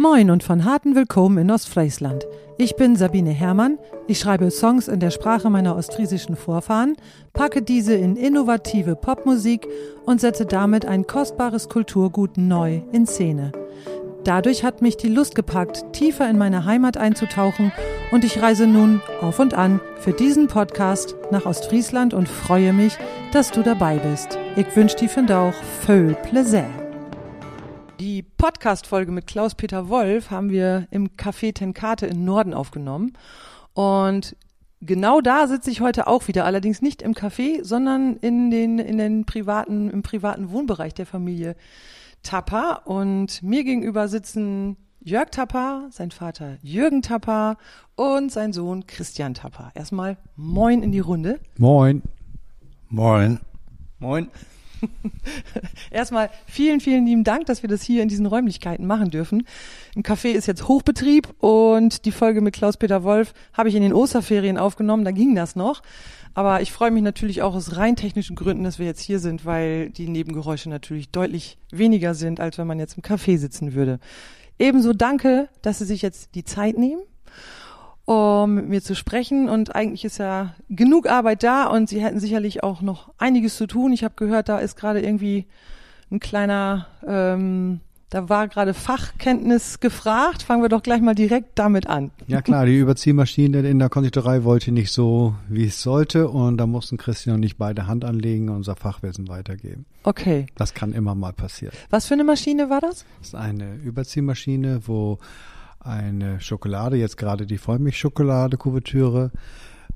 Moin und von harten Willkommen in Ostfriesland. Ich bin Sabine Herrmann. Ich schreibe Songs in der Sprache meiner ostfriesischen Vorfahren, packe diese in innovative Popmusik und setze damit ein kostbares Kulturgut neu in Szene. Dadurch hat mich die Lust gepackt, tiefer in meine Heimat einzutauchen und ich reise nun auf und an für diesen Podcast nach Ostfriesland und freue mich, dass du dabei bist. Ich wünsche dir von auch viel Plaisir. Die Podcast-Folge mit Klaus-Peter Wolf haben wir im Café Tenkate in Norden aufgenommen und Genau da sitze ich heute auch wieder, allerdings nicht im Café, sondern in den, in den privaten, im privaten Wohnbereich der Familie Tapper und mir gegenüber sitzen Jörg Tapper, sein Vater Jürgen Tapper und sein Sohn Christian Tapper. Erstmal moin in die Runde. Moin. Moin. Moin. Erstmal vielen, vielen lieben Dank, dass wir das hier in diesen Räumlichkeiten machen dürfen. Im Café ist jetzt Hochbetrieb und die Folge mit Klaus-Peter Wolf habe ich in den Osterferien aufgenommen, da ging das noch. Aber ich freue mich natürlich auch aus rein technischen Gründen, dass wir jetzt hier sind, weil die Nebengeräusche natürlich deutlich weniger sind, als wenn man jetzt im Café sitzen würde. Ebenso danke, dass Sie sich jetzt die Zeit nehmen, um mit mir zu sprechen. Und eigentlich ist ja genug Arbeit da und Sie hätten sicherlich auch noch einiges zu tun. Ich habe gehört, da ist gerade irgendwie ein kleiner ähm, da war gerade Fachkenntnis gefragt. Fangen wir doch gleich mal direkt damit an. Ja klar, die Überziehmaschine in der Konditorei wollte nicht so, wie es sollte. Und da mussten Christian und ich beide Hand anlegen und unser Fachwissen weitergeben. Okay. Das kann immer mal passieren. Was für eine Maschine war das? Das ist eine Überziehmaschine, wo eine Schokolade, jetzt gerade die Vollmilchschokolade-Kuvertüre,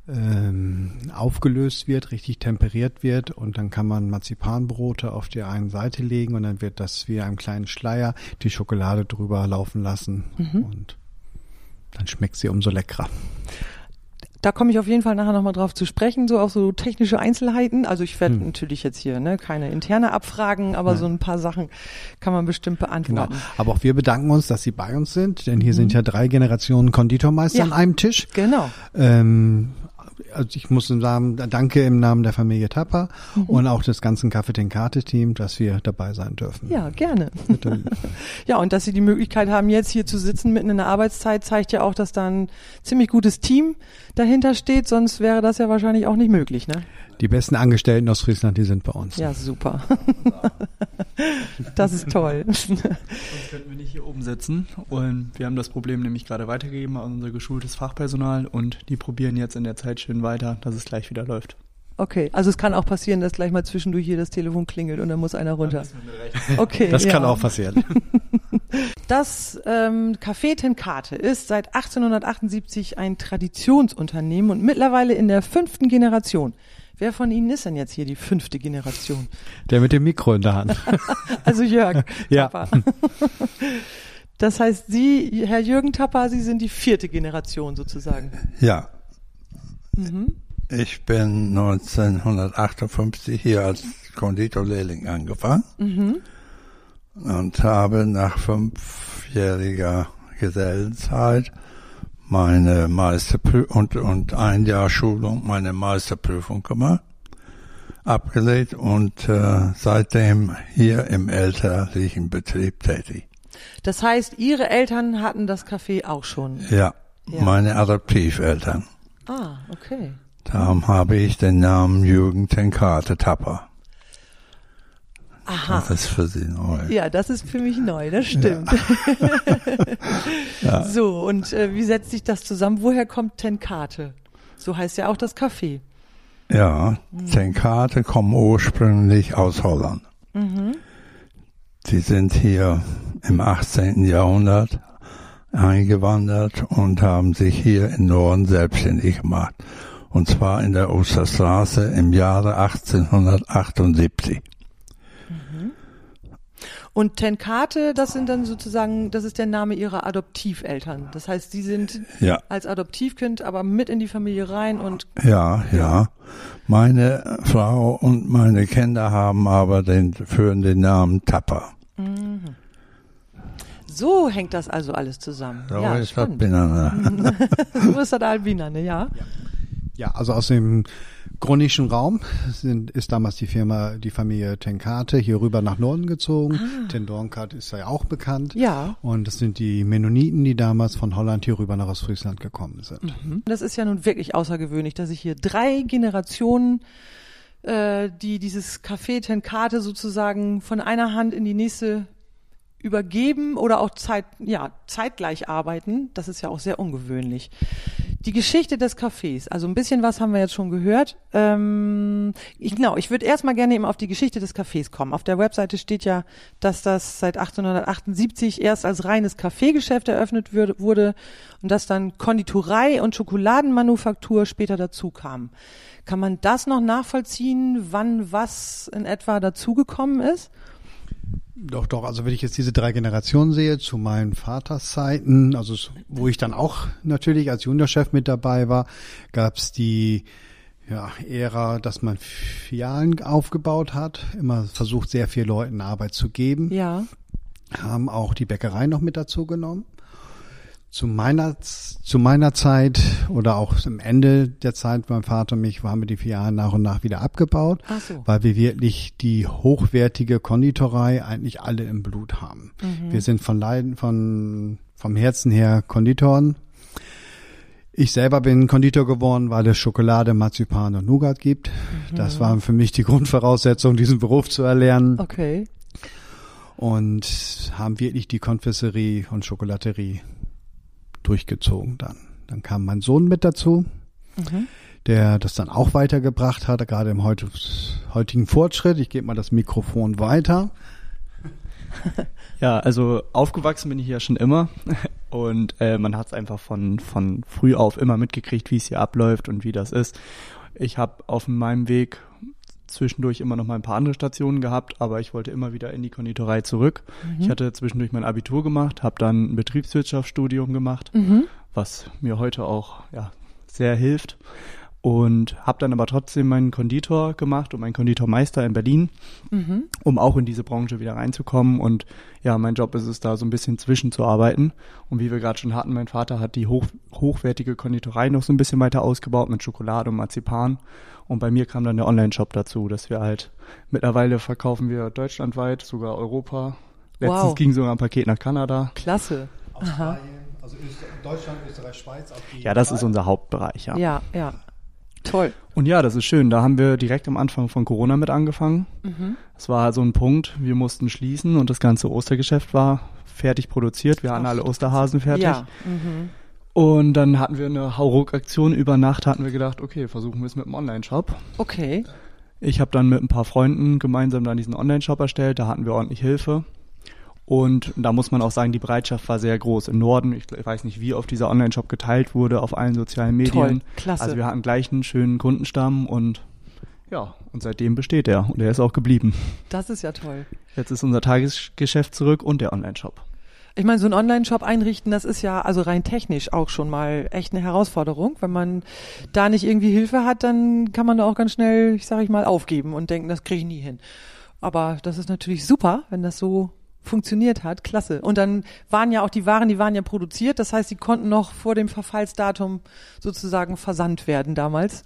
ähm, aufgelöst wird, richtig temperiert wird und dann kann man Marzipanbrote auf die einen Seite legen und dann wird das wie einem kleinen Schleier die Schokolade drüber laufen lassen mhm. und dann schmeckt sie umso leckerer. Da komme ich auf jeden Fall nachher nochmal drauf zu sprechen, so auch so technische Einzelheiten. Also ich werde hm. natürlich jetzt hier ne, keine interne Abfragen, aber Nein. so ein paar Sachen kann man bestimmt beantworten. Genau. Aber auch wir bedanken uns, dass Sie bei uns sind, denn hier mhm. sind ja drei Generationen Konditormeister ja. an einem Tisch. Genau. Ähm, also ich muss sagen, danke im Namen der Familie Tapper mhm. und auch des ganzen Kaffee Tenkate Team, dass wir dabei sein dürfen. Ja, gerne. ja, und dass Sie die Möglichkeit haben, jetzt hier zu sitzen mitten in der Arbeitszeit, zeigt ja auch, dass da ein ziemlich gutes Team dahinter steht, sonst wäre das ja wahrscheinlich auch nicht möglich, ne? Die besten Angestellten aus Friesland, die sind bei uns. Ja, super. das ist toll. Sonst könnten wir nicht hier oben sitzen. Und wir haben das Problem nämlich gerade weitergegeben an unser geschultes Fachpersonal und die probieren jetzt in der Zeit schön weiter, dass es gleich wieder läuft. Okay, also es kann auch passieren, dass gleich mal zwischendurch hier das Telefon klingelt und dann muss einer runter. Okay, das ja. kann auch passieren. Das ähm, Café Tenkate ist seit 1878 ein Traditionsunternehmen und mittlerweile in der fünften Generation. Wer von Ihnen ist denn jetzt hier die fünfte Generation? Der mit dem Mikro in der Hand. also Jörg. ja. Tapper. Das heißt, Sie, Herr Jürgen Tapper, Sie sind die vierte Generation sozusagen. Ja. Mhm. Ich bin 1958 hier als Konditorlehrling angefangen mhm. und habe nach fünfjähriger Gesellenzeit meine Meisterprüfung und, und ein Jahr Schulung meine Meisterprüfung gemacht, abgelegt und äh, seitdem hier im elterlichen Betrieb tätig. Das heißt, Ihre Eltern hatten das Café auch schon? Ja, ja. meine Adoptiveltern. Ah, okay. Darum habe ich den Namen Jürgen Tenkate Tapper. Aha. Das ist für Sie neu. Ja, das ist für mich neu, das stimmt. Ja. So, und äh, wie setzt sich das zusammen? Woher kommt Tenkate? So heißt ja auch das Café. Ja, mhm. Tenkate kommen ursprünglich aus Holland. Mhm. Sie sind hier im 18. Jahrhundert eingewandert und haben sich hier im Norden selbstständig gemacht. Und zwar in der Osterstraße im Jahre 1878. Und Tenkate, das sind dann sozusagen, das ist der Name ihrer Adoptiveltern. Das heißt, sie sind ja. als Adoptivkind aber mit in die Familie rein und. Ja, ja. Meine Frau und meine Kinder haben aber den, führen den Namen Tapper. So hängt das also alles zusammen. So ja, ist das Binane. so ist das Albinane, ja. Ja, also aus dem Gronischen Raum sind, ist damals die Firma, die Familie Tenkate hier rüber nach Norden gezogen. Ah. Tendornkat ist ja auch bekannt. Ja. Und das sind die Mennoniten, die damals von Holland hier rüber nach Ostfriesland gekommen sind. Mhm. Das ist ja nun wirklich außergewöhnlich, dass ich hier drei Generationen äh, die dieses Café Tenkate sozusagen von einer Hand in die nächste übergeben oder auch Zeit, ja, zeitgleich arbeiten. Das ist ja auch sehr ungewöhnlich. Die Geschichte des Cafés, also ein bisschen was haben wir jetzt schon gehört. Ähm, ich, genau, ich würde erstmal gerne eben auf die Geschichte des Cafés kommen. Auf der Webseite steht ja, dass das seit 1878 erst als reines Kaffeegeschäft eröffnet wurde und dass dann Konditorei und Schokoladenmanufaktur später dazu kamen. Kann man das noch nachvollziehen, wann was in etwa dazugekommen ist? Doch, doch. Also wenn ich jetzt diese drei Generationen sehe, zu meinen Vaterszeiten, also wo ich dann auch natürlich als Juniorchef mit dabei war, gab es die ja, Ära, dass man Filialen aufgebaut hat, immer versucht, sehr vielen Leuten Arbeit zu geben. Ja. Haben auch die Bäckerei noch mit dazu genommen. Zu meiner, zu meiner Zeit oder auch am Ende der Zeit mein Vater und mich haben wir die vier Jahre nach und nach wieder abgebaut, so. weil wir wirklich die hochwertige Konditorei eigentlich alle im Blut haben. Mhm. Wir sind von Leiden, von, vom Herzen her Konditoren. Ich selber bin Konditor geworden, weil es Schokolade, Marzipan und Nougat gibt. Mhm. Das waren für mich die Grundvoraussetzungen, diesen Beruf zu erlernen. Okay. Und haben wirklich die Konfesserie und Schokolaterie durchgezogen dann. Dann kam mein Sohn mit dazu, mhm. der das dann auch weitergebracht hat, gerade im heutigen Fortschritt. Ich gebe mal das Mikrofon weiter. Ja, also aufgewachsen bin ich ja schon immer und äh, man hat es einfach von, von früh auf immer mitgekriegt, wie es hier abläuft und wie das ist. Ich habe auf meinem Weg zwischendurch immer noch mal ein paar andere Stationen gehabt, aber ich wollte immer wieder in die Konditorei zurück. Mhm. Ich hatte zwischendurch mein Abitur gemacht, habe dann ein Betriebswirtschaftsstudium gemacht, mhm. was mir heute auch ja, sehr hilft und habe dann aber trotzdem meinen Konditor gemacht und meinen Konditormeister in Berlin, mhm. um auch in diese Branche wieder reinzukommen. Und ja, mein Job ist es da so ein bisschen zwischenzuarbeiten. Und wie wir gerade schon hatten, mein Vater hat die hoch, hochwertige Konditorei noch so ein bisschen weiter ausgebaut mit Schokolade und Marzipan. Und bei mir kam dann der Online-Shop dazu, dass wir halt mittlerweile verkaufen wir deutschlandweit, sogar Europa. Letztens wow. ging sogar ein Paket nach Kanada. Klasse. Australien, also Deutschland, Österreich, Schweiz. ja, das ist unser Hauptbereich, ja. Ja, ja. Toll. Und ja, das ist schön. Da haben wir direkt am Anfang von Corona mit angefangen. Mhm. Es war so ein Punkt, wir mussten schließen und das ganze Ostergeschäft war fertig produziert. Wir hatten alle Osterhasen fertig. Ja. Mhm. Und dann hatten wir eine Hauruck-Aktion. Über Nacht hatten wir gedacht, okay, versuchen wir es mit dem Online-Shop. Okay. Ich habe dann mit ein paar Freunden gemeinsam dann diesen Online-Shop erstellt. Da hatten wir ordentlich Hilfe. Und da muss man auch sagen, die Bereitschaft war sehr groß. Im Norden, ich weiß nicht, wie oft dieser Online-Shop geteilt wurde auf allen sozialen Medien. Toll, klasse. Also wir hatten gleich einen schönen Kundenstamm und ja, und seitdem besteht er und er ist auch geblieben. Das ist ja toll. Jetzt ist unser Tagesgeschäft zurück und der Online-Shop. Ich meine, so einen Online-Shop einrichten, das ist ja also rein technisch auch schon mal echt eine Herausforderung. Wenn man da nicht irgendwie Hilfe hat, dann kann man da auch ganz schnell, ich sage ich mal, aufgeben und denken, das kriege ich nie hin. Aber das ist natürlich super, wenn das so funktioniert hat. Klasse. Und dann waren ja auch die Waren, die waren ja produziert. Das heißt, die konnten noch vor dem Verfallsdatum sozusagen versandt werden damals.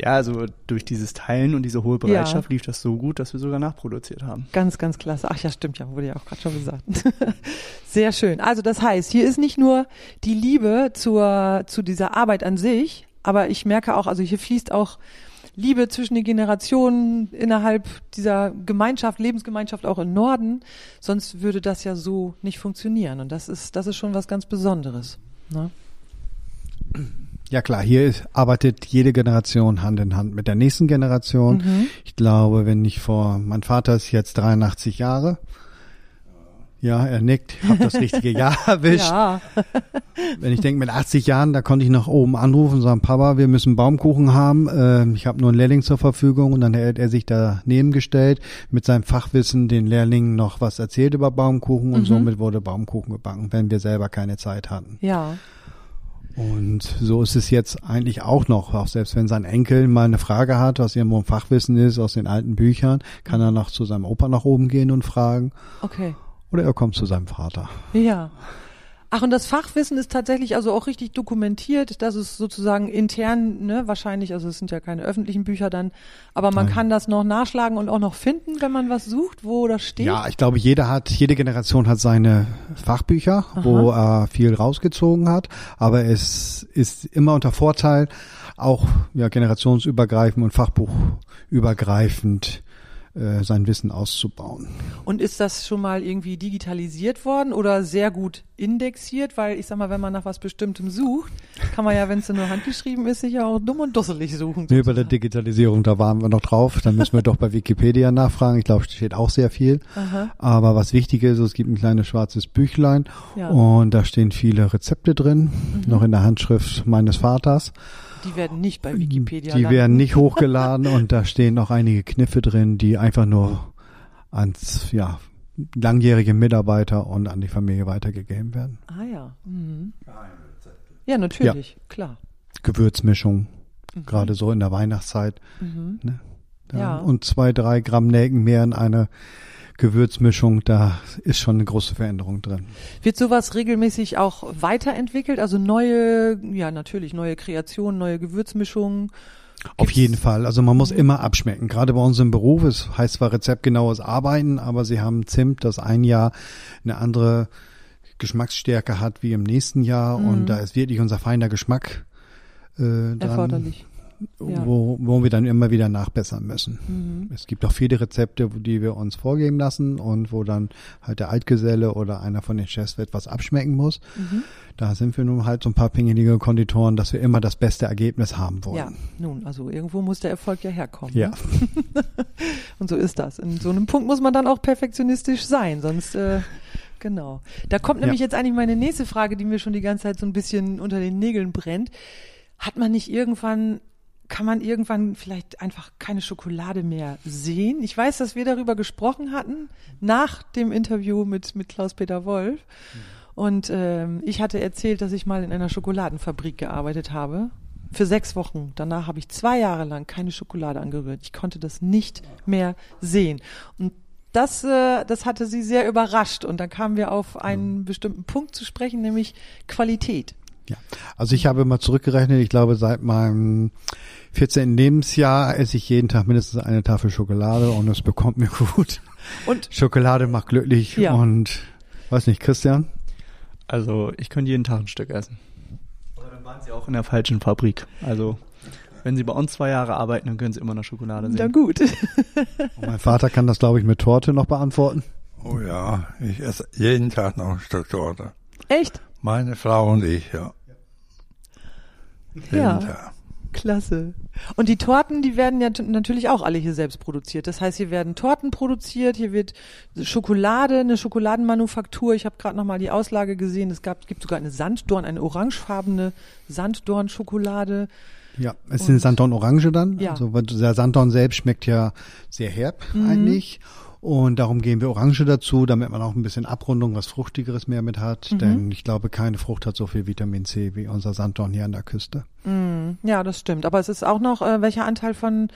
Ja, also durch dieses Teilen und diese hohe Bereitschaft ja. lief das so gut, dass wir sogar nachproduziert haben. Ganz, ganz klasse. Ach ja, stimmt ja, wurde ja auch gerade schon gesagt. Sehr schön. Also das heißt, hier ist nicht nur die Liebe zur, zu dieser Arbeit an sich, aber ich merke auch, also hier fließt auch Liebe zwischen den Generationen innerhalb dieser Gemeinschaft, Lebensgemeinschaft auch im Norden. Sonst würde das ja so nicht funktionieren. Und das ist, das ist schon was ganz Besonderes. Ne? Ja klar, hier arbeitet jede Generation Hand in Hand mit der nächsten Generation. Mhm. Ich glaube, wenn ich vor, mein Vater ist jetzt 83 Jahre, ja, er nickt. Ich habe das richtige Jahr erwischt. Ja. Wenn ich denke, mit 80 Jahren, da konnte ich nach oben anrufen und sagen, Papa, wir müssen Baumkuchen haben. Ähm, ich habe nur einen Lehrling zur Verfügung. Und dann hat er sich daneben gestellt, mit seinem Fachwissen den Lehrlingen noch was erzählt über Baumkuchen. Und mhm. somit wurde Baumkuchen gebacken, wenn wir selber keine Zeit hatten. Ja. Und so ist es jetzt eigentlich auch noch, auch selbst wenn sein Enkel mal eine Frage hat, was irgendwo ein Fachwissen ist aus den alten Büchern, kann er noch zu seinem Opa nach oben gehen und fragen. Okay. Oder er kommt zu seinem Vater. Ja. Ach, und das Fachwissen ist tatsächlich also auch richtig dokumentiert, dass es sozusagen intern, ne, wahrscheinlich, also es sind ja keine öffentlichen Bücher dann, aber man Nein. kann das noch nachschlagen und auch noch finden, wenn man was sucht, wo das steht. Ja, ich glaube, jeder hat, jede Generation hat seine Fachbücher, wo er viel rausgezogen hat, aber es ist immer unter Vorteil, auch ja, generationsübergreifend und fachbuchübergreifend äh, sein Wissen auszubauen. Und ist das schon mal irgendwie digitalisiert worden oder sehr gut indexiert? Weil ich sag mal, wenn man nach was Bestimmtem sucht, kann man ja, wenn es nur handgeschrieben ist, sicher auch dumm und dusselig suchen. Nee, bei der. Digitalisierung, da waren wir noch drauf. Da müssen wir doch bei Wikipedia nachfragen. Ich glaube, steht auch sehr viel. Aha. Aber was wichtig ist, es gibt ein kleines schwarzes Büchlein Ja. und da stehen viele Rezepte drin, noch in der Handschrift meines Vaters. Die werden nicht bei Wikipedia Die landen. werden nicht hochgeladen und da stehen noch einige Kniffe drin, die einfach nur ans ja, langjährige Mitarbeiter und an die Familie weitergegeben werden. Ah ja. Mhm. Ja, natürlich, klar. Gewürzmischung, gerade so in der Weihnachtszeit. Mhm. Ne? Ja. Und zwei, drei Gramm Nelken mehr in einer Gewürzmischung, da ist schon eine große Veränderung drin. Wird sowas regelmäßig auch weiterentwickelt? Also neue, ja natürlich, neue Kreationen, neue Gewürzmischungen? Auf Gibt's- jeden Fall. Also man muss immer abschmecken. Gerade bei uns im Beruf, es heißt zwar rezeptgenaues Arbeiten, aber sie haben Zimt, das ein Jahr eine andere Geschmacksstärke hat wie im nächsten Jahr Mhm. und da ist wirklich unser feiner Geschmack äh, dran, Erforderlich. Ja. wo, wo wir dann immer wieder nachbessern müssen. Mhm. Es gibt auch viele Rezepte, wo- die wir uns vorgeben lassen und wo dann halt der Altgeselle oder einer von den Chefs etwas abschmecken muss. Mhm. Da sind wir nun halt so ein paar pingelige Konditoren, dass wir immer das beste Ergebnis haben wollen. Ja, nun, also irgendwo muss der Erfolg ja herkommen. Ja. Ne? Und so ist das. In so einem Punkt muss man dann auch perfektionistisch sein, sonst äh, genau. Da kommt nämlich jetzt eigentlich meine nächste Frage, die mir schon die ganze Zeit so ein bisschen unter den Nägeln brennt. Hat man nicht irgendwann kann man irgendwann vielleicht einfach keine Schokolade mehr sehen? Ich weiß, dass wir darüber gesprochen hatten nach dem Interview mit mit Klaus-Peter Wolf. Und ähm, ich hatte erzählt, dass ich mal in einer Schokoladenfabrik gearbeitet habe. Für sechs Wochen. Danach habe ich zwei Jahre lang keine Schokolade angerührt. Ich konnte das nicht mehr sehen. Und das, äh, das hatte sie sehr überrascht. Und dann kamen wir auf einen bestimmten Punkt zu sprechen, nämlich Qualität. Ja, also ich habe mal zurückgerechnet, ich glaube seit meinem 14. Lebensjahr esse ich jeden Tag mindestens eine Tafel Schokolade und es bekommt mir gut. Und Schokolade macht glücklich Ja. und weiß nicht, Christian? Also ich könnte jeden Tag ein Stück essen. Oder dann waren sie auch in der falschen Fabrik. Also wenn sie bei uns zwei Jahre arbeiten, dann können sie immer noch Schokolade na sehen. gut. Und mein Vater kann das, glaube ich, mit Torte noch beantworten. Oh ja, ich esse jeden Tag noch ein Stück Torte. Echt? Meine Frau und ich, ja. Ja. Tag. Klasse. Und die Torten, die werden ja natürlich auch alle hier selbst produziert. Das heißt, hier werden Torten produziert, hier wird Schokolade, eine Schokoladenmanufaktur. Ich habe gerade noch mal die Auslage gesehen. Es gab, gibt sogar eine Sanddorn, eine orangefarbene Sanddorn-Schokolade. Ja, es Und- sind Sanddorn Orange dann. Ja. Also der Sanddorn selbst schmeckt ja sehr herb eigentlich. Und darum geben wir Orange dazu, damit man auch ein bisschen Abrundung, was Fruchtigeres mehr mit hat. Denn ich glaube, keine Frucht hat so viel Vitamin C wie unser Sanddorn hier an der Küste. Mm, ja, das stimmt. Aber es ist auch noch, äh, welcher Anteil von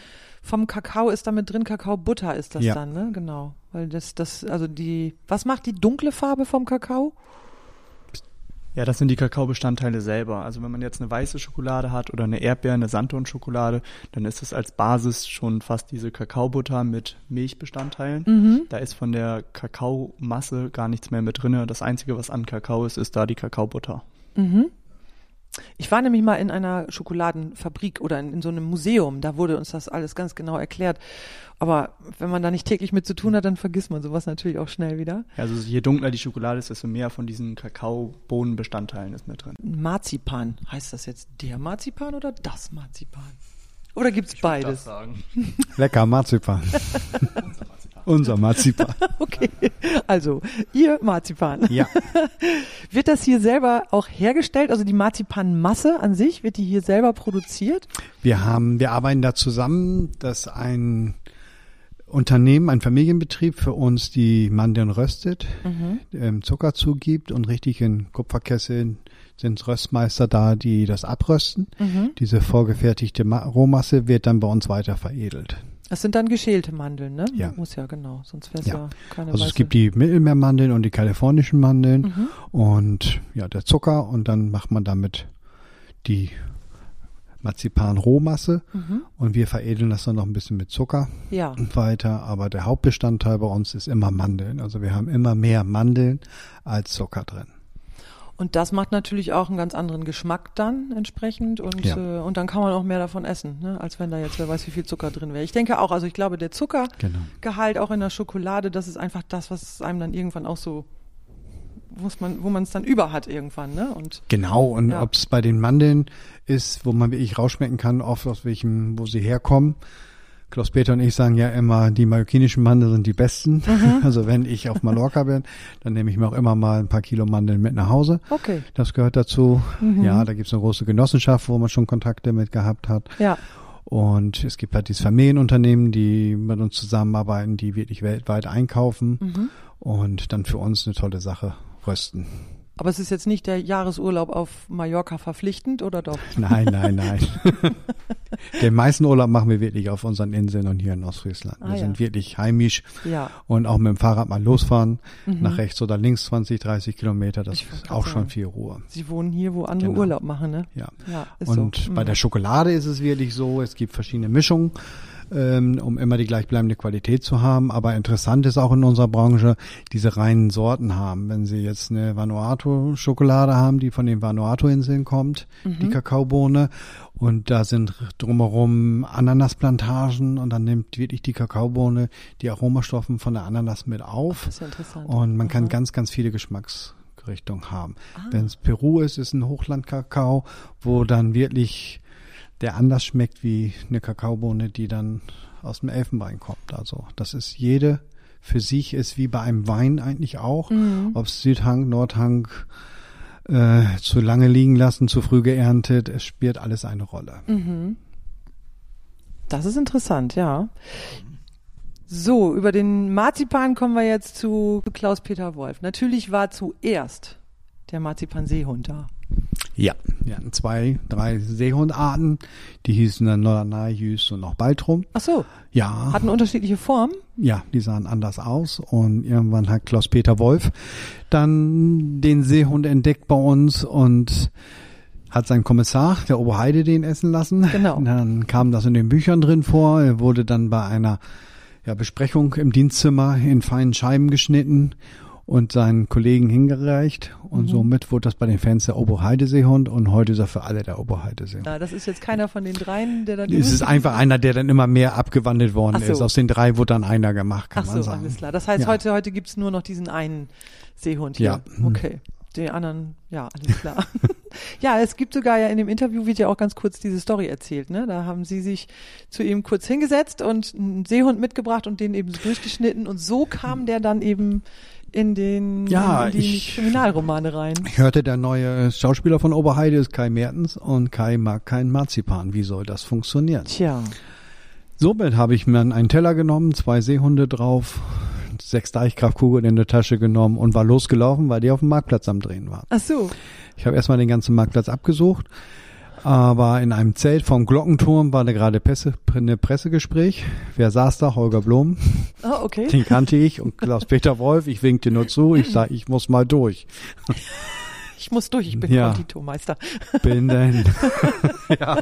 vom Kakao ist da mit drin? Kakaobutter ist das Ja. dann, ne? Genau. Weil das, das, also die, was macht die dunkle Farbe vom Kakao? Ja, das sind die Kakaobestandteile selber. Also wenn man jetzt eine weiße Schokolade hat oder eine Erdbeer, eine Sanddorn-Schokolade, dann ist es als Basis schon fast diese Kakaobutter mit Milchbestandteilen. Mhm. Da ist von der Kakaomasse gar nichts mehr mit drinne. Das Einzige, was an Kakao ist, ist da die Kakaobutter. Mhm. Ich war nämlich mal in einer Schokoladenfabrik oder in, in so einem Museum, da wurde uns das alles ganz genau erklärt. Aber wenn man da nicht täglich mit zu tun hat, dann vergisst man sowas natürlich auch schnell wieder. Also je dunkler die Schokolade ist, desto mehr von diesen Kakaobohnenbestandteilen ist mit drin. Marzipan, heißt das jetzt der Marzipan oder das Marzipan? Oder gibt's beides? sagen. Lecker Marzipan. Unser Marzipan. Okay, also ihr Marzipan. Ja. Wird das hier selber auch hergestellt? Also die Marzipanmasse an sich, wird die hier selber produziert? Wir haben, wir arbeiten da zusammen, dass ein Unternehmen, ein Familienbetrieb für uns die Mandeln röstet, ähm, Zucker zugibt und richtig in Kupferkesseln sind Röstmeister da, die das abrösten. Diese vorgefertigte Ma Rohmasse wird dann bei uns weiter veredelt. Das sind dann geschälte Mandeln, ne? Ja. Muss ja, genau. Sonst wäre es Ja. ja. keine Also es weiße- gibt die Mittelmeermandeln und die kalifornischen Mandeln Mhm. und ja, der Zucker und dann macht man damit die Marzipan-Rohmasse Mhm. und wir veredeln das dann noch ein bisschen mit Zucker Ja. weiter, aber der Hauptbestandteil bei uns ist immer Mandeln. Also wir haben immer mehr Mandeln als Zucker drin. Und das macht natürlich auch einen ganz anderen Geschmack dann entsprechend und, Ja. äh, und dann kann man auch mehr davon essen, ne? als wenn da jetzt wer weiß wie viel Zucker drin wäre. Ich denke auch, also ich glaube, der Zuckergehalt Genau. auch in der Schokolade, das ist einfach das, was einem dann irgendwann auch so, muss man, wo man es dann über hat irgendwann, ne? Und Genau, und Ja. ob es bei den Mandeln ist, wo man wirklich rausschmecken kann, oft aus welchem, wo sie herkommen. Klaus-Peter und ich sagen ja immer, die mallorquinischen Mandeln sind die besten. Also wenn ich auf Mallorca bin, dann nehme ich mir auch immer mal ein paar Kilo Mandeln mit nach Hause. okay. Das gehört dazu. Ja, da gibt es eine große Genossenschaft, wo man schon Kontakte mit gehabt hat. Ja. Und es gibt halt dieses Familienunternehmen, die mit uns zusammenarbeiten, die wirklich weltweit einkaufen Mhm. und dann für uns eine tolle Sache rösten. Aber es ist jetzt nicht der Jahresurlaub auf Mallorca verpflichtend oder doch? Nein, nein, nein. Den meisten Urlaub machen wir wirklich auf unseren Inseln und hier in Ostfriesland. Wir Ah, ja. sind wirklich heimisch Ja. und auch mit dem Fahrrad mal losfahren, nach rechts oder links 20, 30 Kilometer, das Mhm. Ist auch schon sagen. viel Ruhe. Sie wohnen hier, wo andere Genau. Urlaub machen, ne? Ja. Ja, ist Und so. bei Mhm. der Schokolade ist es wirklich so, es gibt verschiedene Mischungen, ähm, um immer die gleichbleibende Qualität zu haben. Aber interessant ist auch in unserer Branche, diese reinen Sorten haben. Wenn Sie jetzt eine Vanuatu-Schokolade haben, die von den Vanuatu-Inseln kommt, Mhm. die Kakaobohne, und da sind drumherum Ananasplantagen und dann nimmt wirklich die Kakaobohne die Aromastoffen von der Ananas mit auf. Das ist ja interessant. Und man kann Aha. ganz, ganz viele Geschmacksrichtungen haben. Ah. Wenn es Peru ist, ist ein Hochlandkakao, wo dann wirklich der anders schmeckt wie eine Kakaobohne, die dann aus dem Elfenbein kommt. Also das ist jede für sich ist wie bei einem Wein eigentlich auch, Mhm. ob es Südhang, Nordhang, äh, zu lange liegen lassen, zu früh geerntet, es spielt alles eine Rolle. Mhm. Das ist interessant, ja. So, über den Marzipan kommen wir jetzt zu Klaus-Peter Wolf. Natürlich war zuerst der Marzipan-Seehund da. Ja, wir hatten zwei, drei Seehundarten, die hießen dann Norderney, und noch Baltrum. Ach so, Ja. hatten unterschiedliche Formen. Ja, die sahen anders aus und irgendwann hat Klaus-Peter Wolf dann den Seehund entdeckt bei uns und hat seinen Kommissar, der Oberheide, den essen lassen. Genau. Und dann kam das in den Büchern drin vor. Er wurde dann bei einer ja, Besprechung im Dienstzimmer in feinen Scheiben geschnitten und seinen Kollegen hingereicht. Und Mhm. somit wurde das bei den Fans der Oberheide-Seehund und heute ist er für alle der Oberheide-Seehund. Na, das ist jetzt keiner von den dreien, der dann. Es ist einfach einer, der dann immer mehr abgewandelt worden so. ist. Aus den drei wurde dann einer gemacht, kann Ach man so, sagen. alles klar. Das heißt, Ja. heute, heute gibt's nur noch diesen einen Seehund hier. Ja. Okay. Die anderen, ja, alles klar. ja, es gibt sogar ja in dem Interview wird ja auch ganz kurz diese Story erzählt, ne? Da haben sie sich zu ihm kurz hingesetzt und einen Seehund mitgebracht und den eben so durchgeschnitten und so kam der dann eben in den Ja, in die ich- Kriminalromane rein. Ich hörte, der neue Schauspieler von Oberheide ist Kai Mertens und Kai mag kein Marzipan. Wie soll das funktionieren? Tja. Somit habe ich mir einen Teller genommen, zwei Seehunde drauf, sechs Deichkraftkugeln in der Tasche genommen und war losgelaufen, weil die auf dem Marktplatz am Drehen waren. Ach so. Ich habe erstmal den ganzen Marktplatz abgesucht, aber in einem Zelt vom Glockenturm war da gerade Presse, eine Pressegespräch. Wer saß da? Holger Blum. Ah, okay. Den kannte ich und Klaus-Peter Wolf. Ich winkte nur zu. Ich sage, ich muss mal durch. Ich muss durch, ich bin Ja. Konditormeister. Bin denn. ja,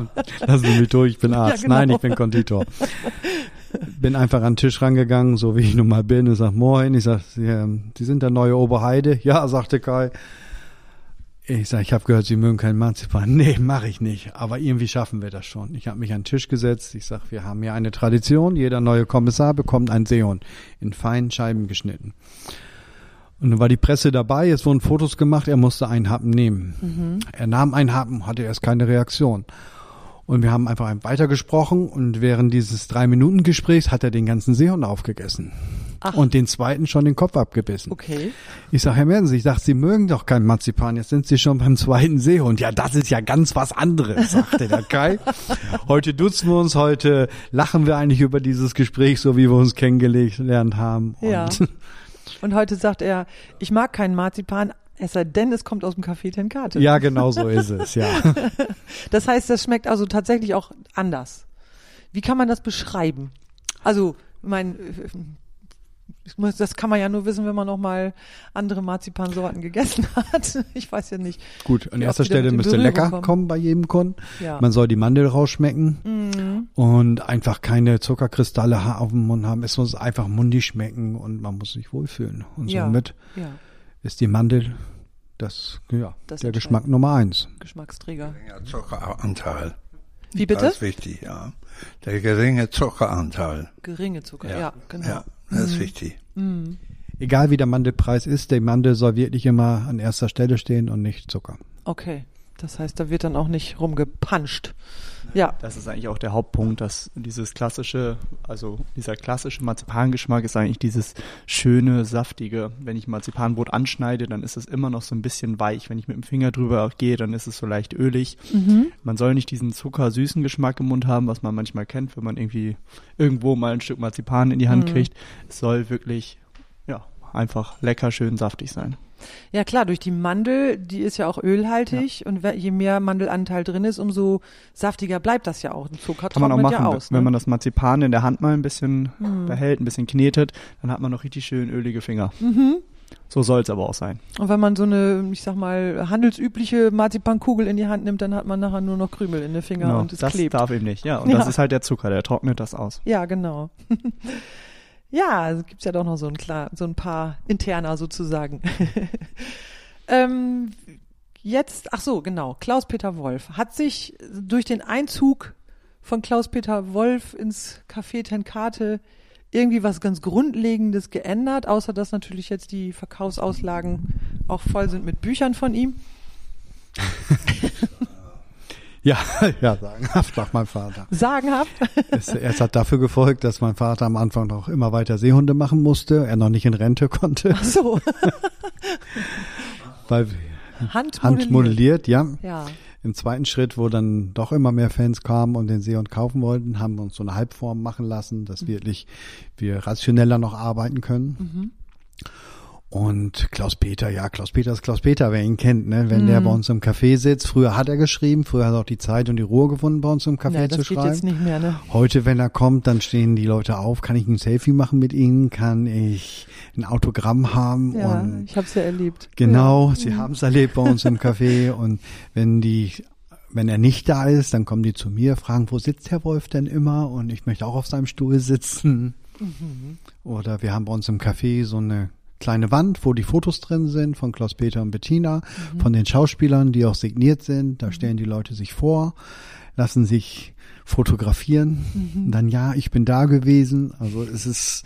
lassen Sie mich durch, ich bin Arzt. genau. Nein, ich bin Konditor. Bin einfach an den Tisch rangegangen, so wie ich nun mal bin, und sag Moin. Ich sag, Sie, ähm, Sie sind der neue Oberheide? Ja, sagte Kai. Ich sag, ich habe gehört, Sie mögen keinen Marzipan. Nee, mache ich nicht. Aber irgendwie schaffen wir das schon. Ich habe mich an den Tisch gesetzt. Ich sag, wir haben hier eine Tradition. Jeder neue Kommissar bekommt einen Seehund in feinen Scheiben geschnitten. Und dann war die Presse dabei, es wurden Fotos gemacht, er musste einen Happen nehmen. Er nahm einen Happen, hatte erst keine Reaktion. Und wir haben einfach weitergesprochen und während dieses drei Minuten Gesprächs hat er den ganzen Seehund aufgegessen. Ach. Und den zweiten schon den Kopf abgebissen. Okay. Ich sag, Herr Mertens, ich dachte, Sie mögen doch keinen Marzipan, jetzt sind Sie schon beim zweiten Seehund. Ja, das ist ja ganz was anderes, sagte der Kai. Heute duzen wir uns, heute lachen wir eigentlich über dieses Gespräch, so wie wir uns kennengelernt haben. Und Ja. Und heute sagt er, ich mag keinen Marzipan, es sei denn, es kommt aus dem Café Tenkate. ja, genau so ist es, ja. Das heißt, das schmeckt also tatsächlich auch anders. Wie kann man das beschreiben? Also, mein, das kann man ja nur wissen, wenn man noch mal andere Marzipansorten gegessen hat. Ich weiß ja nicht. Gut, an erster Stelle müsste lecker kommen. kommen. bei jedem Kunden. Ja. Man soll die Mandel rausschmecken mhm. und einfach keine Zuckerkristalle auf dem Mund haben. Es muss einfach mundig schmecken und man muss sich wohlfühlen. Und ja. somit ja. ist die Mandel das, ja, das der Geschmack Nummer eins. Geschmacksträger. Ja, Zuckeranteil. Wie bitte? Das ist wichtig, ja. Der geringe Zuckeranteil. Geringe Zucker, ja, ja genau. Ja, das ist wichtig. Mhm. Egal wie der Mandelpreis ist, der Mandel soll wirklich immer an erster Stelle stehen und nicht Zucker. Okay. Das heißt, da wird dann auch nicht rumgepanscht. Ja. Das ist eigentlich auch der Hauptpunkt, dass dieses klassische, also dieser klassische Marzipangeschmack ist eigentlich dieses schöne, saftige. Wenn ich Marzipanbrot anschneide, dann ist es immer noch so ein bisschen weich. Wenn ich mit dem Finger drüber gehe, dann ist es so leicht ölig. Mhm. Man soll nicht diesen zuckersüßen Geschmack im Mund haben, was man manchmal kennt, wenn man irgendwie irgendwo mal ein Stück Marzipan in die Hand mhm. kriegt. Es soll wirklich, einfach lecker, schön saftig sein. Ja klar, durch die Mandel, die ist ja auch ölhaltig ja. und je mehr Mandelanteil drin ist, umso saftiger bleibt das ja auch. Ein Zucker Kann man auch machen, ja aus, wenn ne? man das Marzipan in der Hand mal ein bisschen mhm. behält, ein bisschen knetet, dann hat man noch richtig schön ölige Finger. Mhm. So soll es aber auch sein. Und wenn man so eine, ich sag mal, handelsübliche Marzipankugel in die Hand nimmt, dann hat man nachher nur noch Krümel in den Finger genau, und es das klebt. Das darf eben nicht, ja. Und ja. das ist halt der Zucker, der trocknet das aus. Ja, genau. Ja, also gibt's ja doch noch so ein, klar, so ein paar interner sozusagen. ähm, jetzt, ach so, genau, Klaus-Peter Wolf hat sich durch den Einzug von Klaus-Peter Wolf ins Café Tenkate irgendwie was ganz Grundlegendes geändert, außer dass natürlich jetzt die Verkaufsauslagen auch voll sind mit Büchern von ihm. Ja, ja, sagenhaft, sagt mein Vater. Sagenhaft? Es, es hat dafür gefolgt, dass mein Vater am Anfang noch immer weiter Seehunde machen musste, er noch nicht in Rente konnte. Ach so. Weil Handmodelliert, Handmodelliert ja. ja. Im zweiten Schritt, wo dann doch immer mehr Fans kamen und den Seehund kaufen wollten, haben wir uns so eine Halbform machen lassen, dass mhm. wirklich wir rationeller noch arbeiten können. Mhm. Und Klaus-Peter, ja, Klaus-Peter ist Klaus-Peter, wer ihn kennt, ne? Wenn mm. der bei uns im Café sitzt. Früher hat er geschrieben, früher hat er auch die Zeit und die Ruhe gefunden, bei uns im Café ja, zu schreiben. Geht jetzt nicht mehr, ne? Heute, wenn er kommt, dann stehen die Leute auf. Kann ich ein Selfie machen mit ihnen? Kann ich ein Autogramm haben? Ja, und ich habe es ja erlebt. Genau, ja. sie mhm. haben es erlebt bei uns im Café. Und wenn die wenn er nicht da ist, dann kommen die zu mir, fragen, wo sitzt Herr Wolf denn immer? Und ich möchte auch auf seinem Stuhl sitzen. Mhm. Oder wir haben bei uns im Café so eine kleine Wand, wo die Fotos drin sind von Klaus-Peter und Bettina, mhm. von den Schauspielern, die auch signiert sind. Da stellen die Leute sich vor, lassen sich fotografieren. Mhm. Dann ja, ich bin da gewesen. Also es ist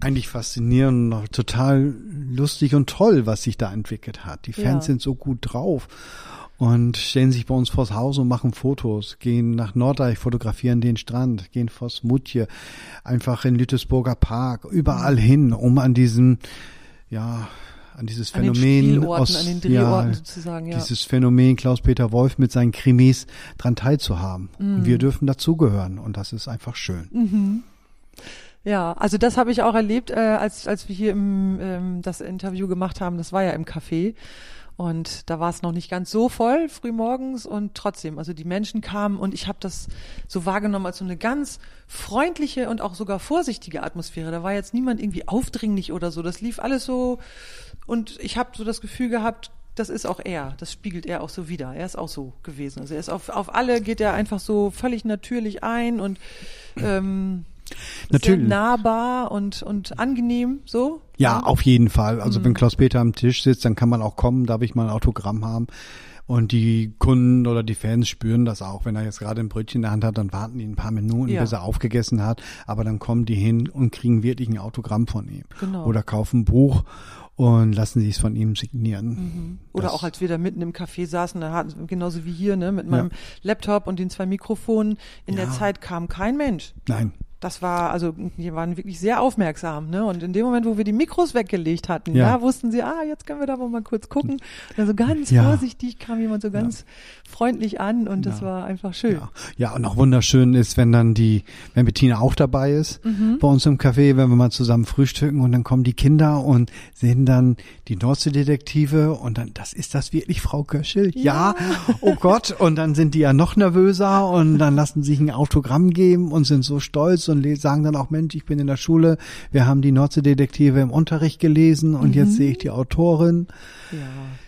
eigentlich faszinierend und total lustig und toll, was sich da entwickelt hat. Die Fans ja. sind so gut drauf und stellen sich bei uns vors Haus und machen Fotos, gehen nach Norddeich, fotografieren den Strand, gehen vor Smutje, einfach in Lütesburger Park, überall hin, um an diesem, ja, an dieses an Phänomen aus, an den Drehorten ja, sozusagen, ja. dieses Phänomen Klaus-Peter Wolf mit seinen Krimis dran teilzuhaben. Mhm. Und wir dürfen dazugehören und das ist einfach schön. Mhm. Ja, also das habe ich auch erlebt, äh, als als wir hier im, ähm, das Interview gemacht haben. Das war ja im Café und da war es noch nicht ganz so voll frühmorgens und trotzdem, also die Menschen kamen und ich habe das so wahrgenommen als so eine ganz freundliche und auch sogar vorsichtige Atmosphäre. Da war jetzt niemand irgendwie aufdringlich oder so. Das lief alles so und ich habe so das Gefühl gehabt, das ist auch er, das spiegelt er auch so wieder. Er ist auch so gewesen. Also er ist auf, auf alle geht er einfach so völlig natürlich ein und ähm, Natürlich. Sehr nahbar und, und angenehm, so. Ja, ja. auf jeden Fall. Also mhm. wenn Klaus-Peter am Tisch sitzt, dann kann man auch kommen, darf ich mal ein Autogramm haben. Und die Kunden oder die Fans spüren das auch. Wenn er jetzt gerade ein Brötchen in der Hand hat, dann warten die ein paar Minuten, ja. bis er aufgegessen hat. Aber dann kommen die hin und kriegen wirklich ein Autogramm von ihm. Genau. Oder kaufen ein Buch und lassen sich es von ihm signieren. Mhm. Oder das auch als wir da mitten im Café saßen, da hatten genauso wie hier, ne, mit meinem ja. Laptop und den zwei Mikrofonen. In ja. der Zeit kam kein Mensch. Nein das war, also die waren wirklich sehr aufmerksam, ne? Und in dem Moment, wo wir die Mikros weggelegt hatten, ja, ja wussten sie, ah, jetzt können wir da wohl mal kurz gucken. Und dann so ganz ja. vorsichtig kam jemand so ganz ja. freundlich an und das war einfach schön. Ja. und auch wunderschön ist, wenn dann die, wenn Bettina auch dabei ist, mhm. bei uns im Café, wenn wir mal zusammen frühstücken und dann kommen die Kinder und sehen dann die Nordsee-Detektive und dann, das ist das wirklich Frau Köschel? Ja. oh Gott. Und dann sind die ja noch nervöser und dann lassen sich ein Autogramm geben und sind so stolz und sagen dann auch, Mensch, ich bin in der Schule, wir haben die Nordseedetektive im Unterricht gelesen und mhm. jetzt sehe ich die Autorin. Ja,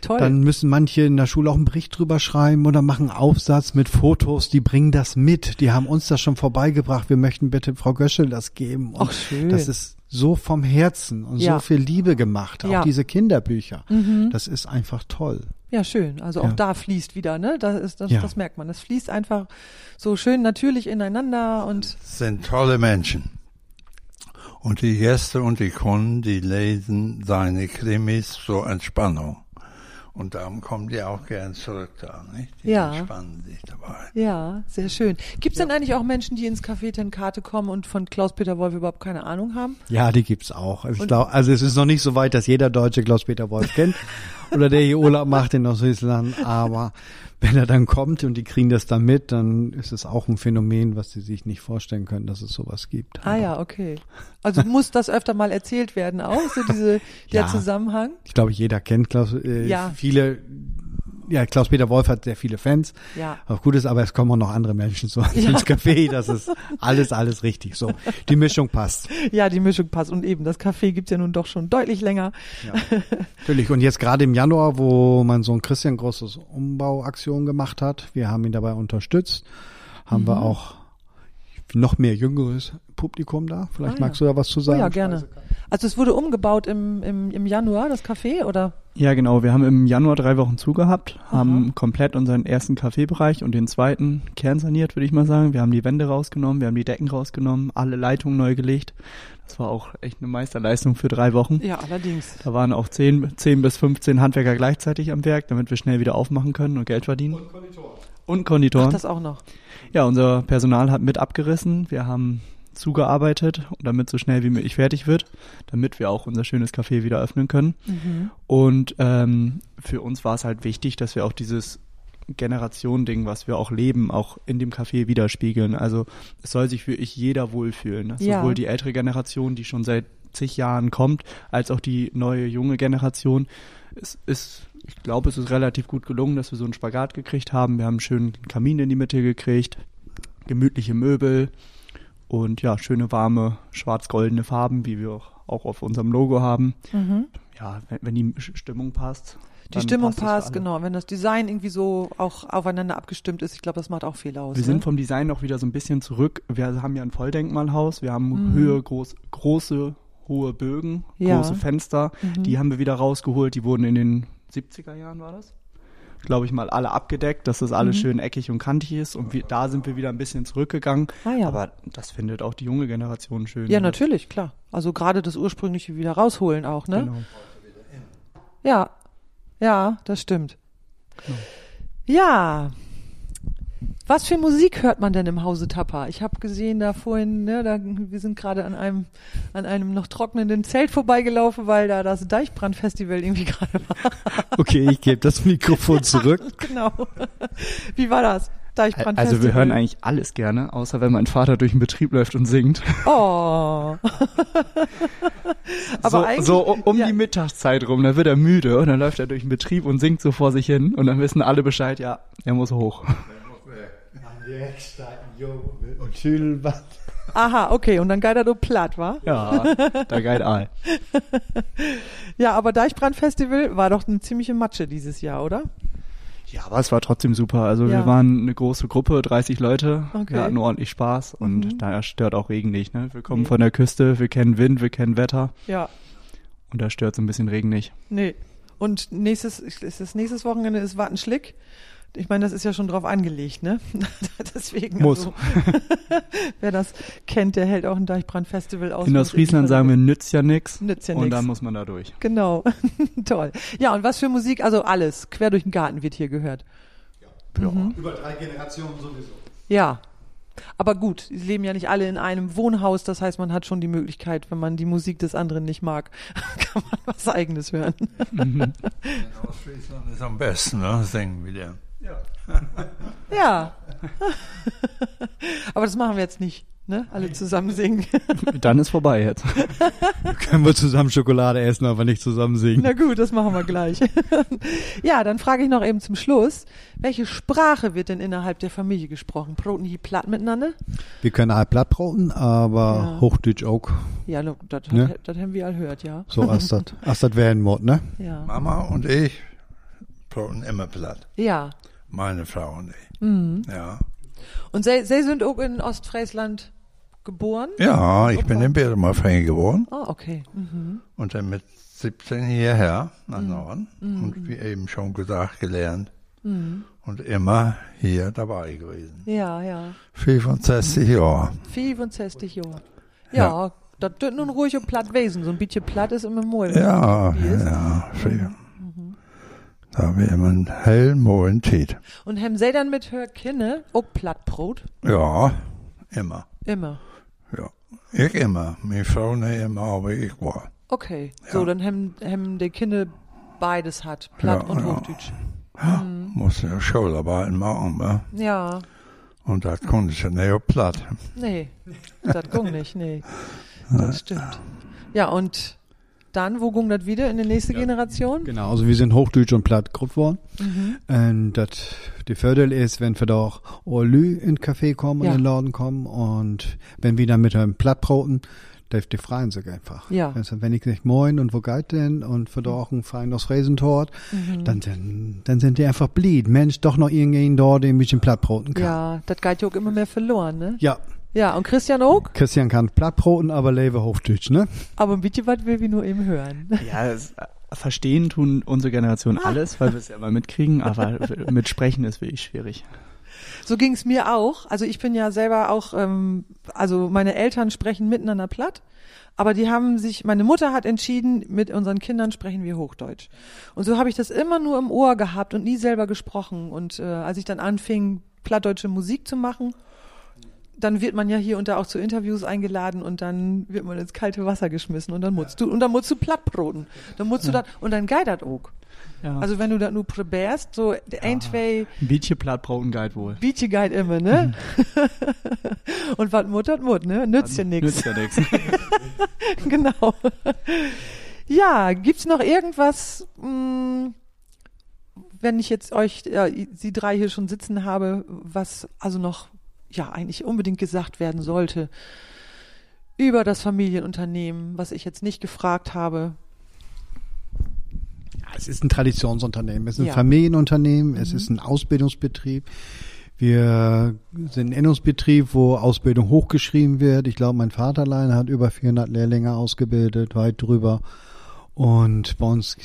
toll. Dann müssen manche in der Schule auch einen Bericht drüber schreiben oder machen Aufsatz mit Fotos, die bringen das mit. Die haben uns das schon vorbeigebracht. Wir möchten bitte Frau Göschel das geben. Und Ach, schön. Das ist so vom Herzen und ja. so viel Liebe gemacht. Auch ja. diese Kinderbücher. Mhm. Das ist einfach toll. Ja, schön. Also auch ja. da fließt wieder, ne? Das, ist, das, ja. das merkt man. Es fließt einfach so schön natürlich ineinander und. Das sind tolle Menschen. Und die Gäste und die Kunden, die lesen seine Krimis zur Entspannung. Und darum kommen die auch gern zurück da, nicht? Die ja. entspannen sich dabei. Ja, sehr schön. Gibt es ja. denn eigentlich auch Menschen, die ins Café Tenkate kommen und von Klaus-Peter Wolf überhaupt keine Ahnung haben? Ja, die gibt's auch. Also, glaub, also es ist noch nicht so weit, dass jeder Deutsche Klaus-Peter Wolf kennt oder der hier Urlaub macht in Ostfriesland, aber wenn er dann kommt und die kriegen das dann mit, dann ist es auch ein Phänomen, was sie sich nicht vorstellen können, dass es sowas gibt. Ah ja, okay. Also muss das öfter mal erzählt werden auch, so diese, der ja, Zusammenhang? Ich glaube, jeder kennt Klaus, äh, ja. viele ja, Klaus-Peter Wolf hat sehr viele Fans. Ja. Auch gut ist, aber es kommen auch noch andere Menschen zu ja. ins Café. Das ist alles, alles richtig. So, die Mischung passt. Ja, die Mischung passt. Und eben, das Café gibt's ja nun doch schon deutlich länger. Ja. Natürlich. Und jetzt gerade im Januar, wo mein Sohn Christian großes Umbauaktion gemacht hat, wir haben ihn dabei unterstützt, haben mhm. wir auch noch mehr jüngeres Publikum da. Vielleicht ah, magst du da was zu sagen. Oh ja, gerne. Also es wurde umgebaut im, im, im Januar, das Café, oder? Ja, genau. Wir haben im Januar drei Wochen zugehabt, Aha. haben komplett unseren ersten Kaffeebereich und den zweiten kernsaniert, würde ich mal sagen. Wir haben die Wände rausgenommen, wir haben die Decken rausgenommen, alle Leitungen neu gelegt. Das war auch echt eine Meisterleistung für drei Wochen. Ja, allerdings. Da waren auch zehn, zehn bis 15 Handwerker gleichzeitig am Werk, damit wir schnell wieder aufmachen können und Geld verdienen. Und Konditoren. Und Konditoren. Ach, das auch noch. Ja, unser Personal hat mit abgerissen. Wir haben zugearbeitet, damit so schnell wie möglich fertig wird, damit wir auch unser schönes Café wieder öffnen können. Mhm. Und ähm, für uns war es halt wichtig, dass wir auch dieses Generation-Ding, was wir auch leben, auch in dem Café widerspiegeln. Also es soll sich wirklich jeder wohlfühlen. Ne? Ja. Sowohl die ältere Generation, die schon seit zig Jahren kommt, als auch die neue junge Generation. Es ist, ich glaube, es ist relativ gut gelungen, dass wir so einen Spagat gekriegt haben. Wir haben einen schönen Kamin in die Mitte gekriegt, gemütliche Möbel, und ja, schöne, warme, schwarz-goldene Farben, wie wir auch, auch auf unserem Logo haben. Mhm. Ja, wenn, wenn, die Stimmung passt. Die Stimmung passt, passt genau. Wenn das Design irgendwie so auch aufeinander abgestimmt ist, ich glaube, das macht auch viel aus. Wir ne? sind vom Design noch wieder so ein bisschen zurück. Wir haben ja ein Volldenkmalhaus, wir haben mhm. Höhe, groß, große, hohe Bögen, ja. große Fenster. Mhm. Die haben wir wieder rausgeholt. Die wurden in den 70er Jahren, war das? glaube ich mal, alle abgedeckt, dass das alles mhm. schön eckig und kantig ist. Und wir, da sind wir wieder ein bisschen zurückgegangen. Ah, ja. Aber das findet auch die junge Generation schön. Ja, natürlich, klar. Also gerade das ursprüngliche wieder rausholen auch, ne? Genau. Ja, ja, das stimmt. Genau. Ja, was für Musik hört man denn im Hause Tappa? Ich habe gesehen da vorhin, ne, da, wir sind gerade an einem, an einem noch trocknenden Zelt vorbeigelaufen, weil da das Deichbrandfestival irgendwie gerade war. Okay, ich gebe das Mikrofon zurück. Genau. Wie war das? Deichbrandfestival. Also wir hören eigentlich alles gerne, außer wenn mein Vater durch den Betrieb läuft und singt. Oh. Aber so, eigentlich, so um, ja. die Mittagszeit rum, da wird er müde und dann läuft er durch den Betrieb und singt so vor sich hin und dann wissen alle Bescheid, ja, er muss hoch. Und Schülband. Aha, okay. Und dann geht er so platt, wa? Ja, da geht all. ja, aber Deichbrandfestival war doch eine ziemliche Matsche dieses Jahr, oder? Ja, aber es war trotzdem super. Also ja. wir waren eine große Gruppe, 30 Leute. Okay. Wir hatten ordentlich Spaß und mhm. da stört auch Regen nicht. Ne? Wir kommen nee. von der Küste, wir kennen Wind, wir kennen Wetter. Ja. Und da stört so ein bisschen Regen nicht. Nee. Und nächstes, ist das nächstes Wochenende ist Wattenschlick ich meine, das ist ja schon drauf angelegt, ne? Deswegen. Muss. Also, wer das kennt, der hält auch ein Deichbrandfestival aus. In Ostfriesland sagen wir, nützt ja nix. Nützt ja und nix. dann muss man da durch. Genau. Toll. Ja, und was für Musik? Also alles. Quer durch den Garten wird hier gehört. Ja. Mhm. Über drei Generationen sowieso. Ja. Aber gut, sie leben ja nicht alle in einem Wohnhaus, das heißt, man hat schon die Möglichkeit, wenn man die Musik des anderen nicht mag, kann man was eigenes hören. Mhm. In Ostfriesland ist am besten, ne? Singen wieder. Ja. ja. Aber das machen wir jetzt nicht. Ne? Alle zusammen singen. Dann ist vorbei jetzt. Können wir zusammen Schokolade essen, aber nicht zusammen singen. Na gut, das machen wir gleich. ja, dann frage ich noch eben zum Schluss, welche Sprache wird denn innerhalb der Familie gesprochen? Broten die platt miteinander? Wir können all platt broten, aber Ja. Hochdeutsch auch. Ja, das Ne? das haben wir all gehört, ja. So als das, das werden muss, ne? Ja. Mama und ich broten immer platt. Ja. Meine Frau und ich. Mhm. Ja. Und Sie, Sie sind auch in Ostfriesland geboren? Ja, ich bin in Beremerfing geboren Ah, okay. Mhm. und dann mit 17 hierher nach Norden und wie eben schon gesagt gelernt Mhm. und immer hier dabei gewesen. Ja, ja. 65 Jahre. 65 Jahre. Ja, das wird nun ruhig und platt wesen. So ein bisschen platt ist immer wohl. Ja, ja, viel. Da haben wir immer einen hellen Morgen Tät. Und haben Sie dann mit Hör Kinne auch Plattbrot? Ja, immer. Immer. Ja. Ich immer. Meine Frau nicht immer, aber ich war. Okay. So, Ja. dann haben, haben die Kinder beides hat. Platt Ja, und ja. Hochdeutsch. Musste ja Schularbeiten machen, wa? Ja. Und das konnte ich ja nicht auf platt. Nee. Das ging nicht, nee. Das stimmt. Ja, und dann, wo ging das wieder in die nächste Generation? Genau, also wir sind Hochdeutsch und platt groß worden. Mhm. Und das, die Vorteil ist, wenn wir da auch Olü in den Café kommen und Ja. in den Laden kommen und wenn wir dann mit einem Plattbroten, darf die freuen sich einfach. Ja. Also wenn ich nicht moin und wo geht denn und wir da auch ein fein aus Fräsentort, Mhm. dann, dann, dann sind die einfach blied. Mensch, doch noch irgendjemand da, der ein bisschen Plattbroten kann. Ja, das geht ja auch immer mehr verloren, ne? Ja, Ja, und Christian auch? Christian kann Plattbroten, aber lebe Hochdeutsch, ne? Aber ein bisschen was will wir nur eben hören. Ja, es, äh, verstehen tun unsere Generation alles, weil wir es ja immer mitkriegen, aber mit Sprechen ist wirklich schwierig. So ging's mir auch. Also ich bin ja selber auch, ähm, also meine Eltern sprechen miteinander platt, aber die haben sich, meine Mutter hat entschieden, mit unseren Kindern sprechen wir Hochdeutsch. Und so habe ich das immer nur im Ohr gehabt und nie selber gesprochen. Und äh, als ich dann anfing, plattdeutsche Musik zu machen, dann wird man ja hier und da auch zu Interviews eingeladen und dann wird man ins kalte Wasser geschmissen und dann musst du und dann musst du plattbroten. Dann musst du das und dann das auch. Ja. Also wenn du das nur probärst, so ein bisschen Plattbrauten Guide wohl. Bietje geht immer, ne? Und was Mut hat Mut, ne? Nützt ja nichts. Nützt ja nichts. Genau. Ja, gibt's noch irgendwas, mh, wenn ich jetzt euch, ja, Sie drei hier schon sitzen habe, was also noch, ja, eigentlich unbedingt gesagt werden sollte über das Familienunternehmen, was ich jetzt nicht gefragt habe? Es ist ein Traditionsunternehmen, es ist ein Ja. Mhm. Familienunternehmen, es ist ein Ausbildungsbetrieb. Wir sind ein Innungsbetrieb, wo Ausbildung hochgeschrieben wird. Ich glaube, mein Vater alleine hat über 400 Lehrlinge ausgebildet, weit drüber. Und bei uns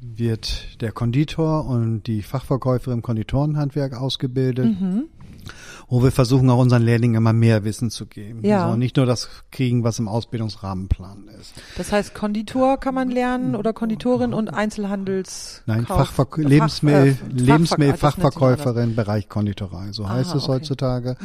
wird der Konditor und die Fachverkäuferin im Konditorenhandwerk ausgebildet, Mhm. Wo wir versuchen auch unseren Lehrlingen immer mehr Wissen zu geben. Ja. Also nicht nur das kriegen, was im Ausbildungsrahmenplan ist. Das heißt, Konditor kann man lernen oder Konditorin und Einzelhandels. Nein, Fachverk Fach- Lebensmittel, sich Lebensmittelfachverkäuferin, Bereich Konditorei. So Aha, heißt es okay. heutzutage.